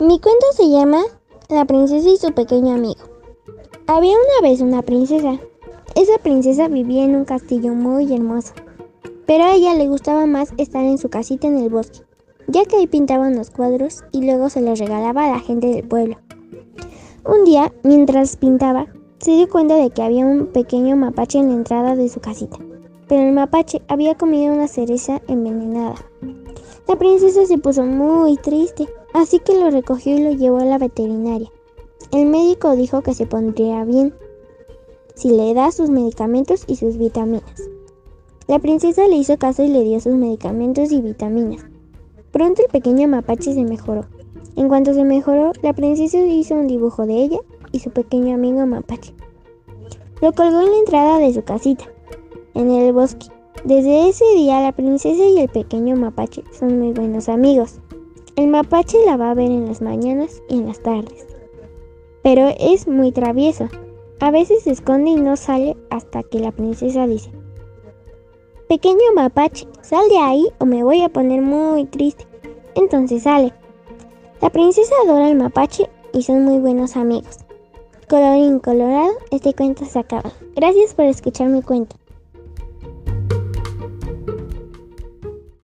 Mi cuento se llama La princesa y su pequeño amigo. Había una vez una princesa. Esa princesa vivía en un castillo muy hermoso, pero a ella le gustaba más estar en su casita en el bosque, ya que ahí pintaban los cuadros y luego se los regalaba a la gente del pueblo. Un día, mientras pintaba, se dio cuenta de que había un pequeño mapache en la entrada de su casita, pero el mapache había comido una cereza envenenada. La princesa se puso muy triste así que lo recogió y lo llevó a la veterinaria. El médico dijo que se pondría bien si le da sus medicamentos y sus vitaminas. La princesa le hizo caso y le dio sus medicamentos y vitaminas. Pronto el pequeño mapache se mejoró. En cuanto se mejoró, la princesa hizo un dibujo de ella y su pequeño amigo mapache. Lo colgó en la entrada de su casita, en el bosque. Desde ese día la princesa y el pequeño mapache son muy buenos amigos. El mapache la va a ver en las mañanas y en las tardes. Pero es muy travieso. A veces se esconde y no sale hasta que la princesa dice, Pequeño mapache, sal de ahí o me voy a poner muy triste. Entonces sale. La princesa adora al mapache y son muy buenos amigos. Colorín colorado, este cuento se acaba. Gracias por escuchar mi cuento.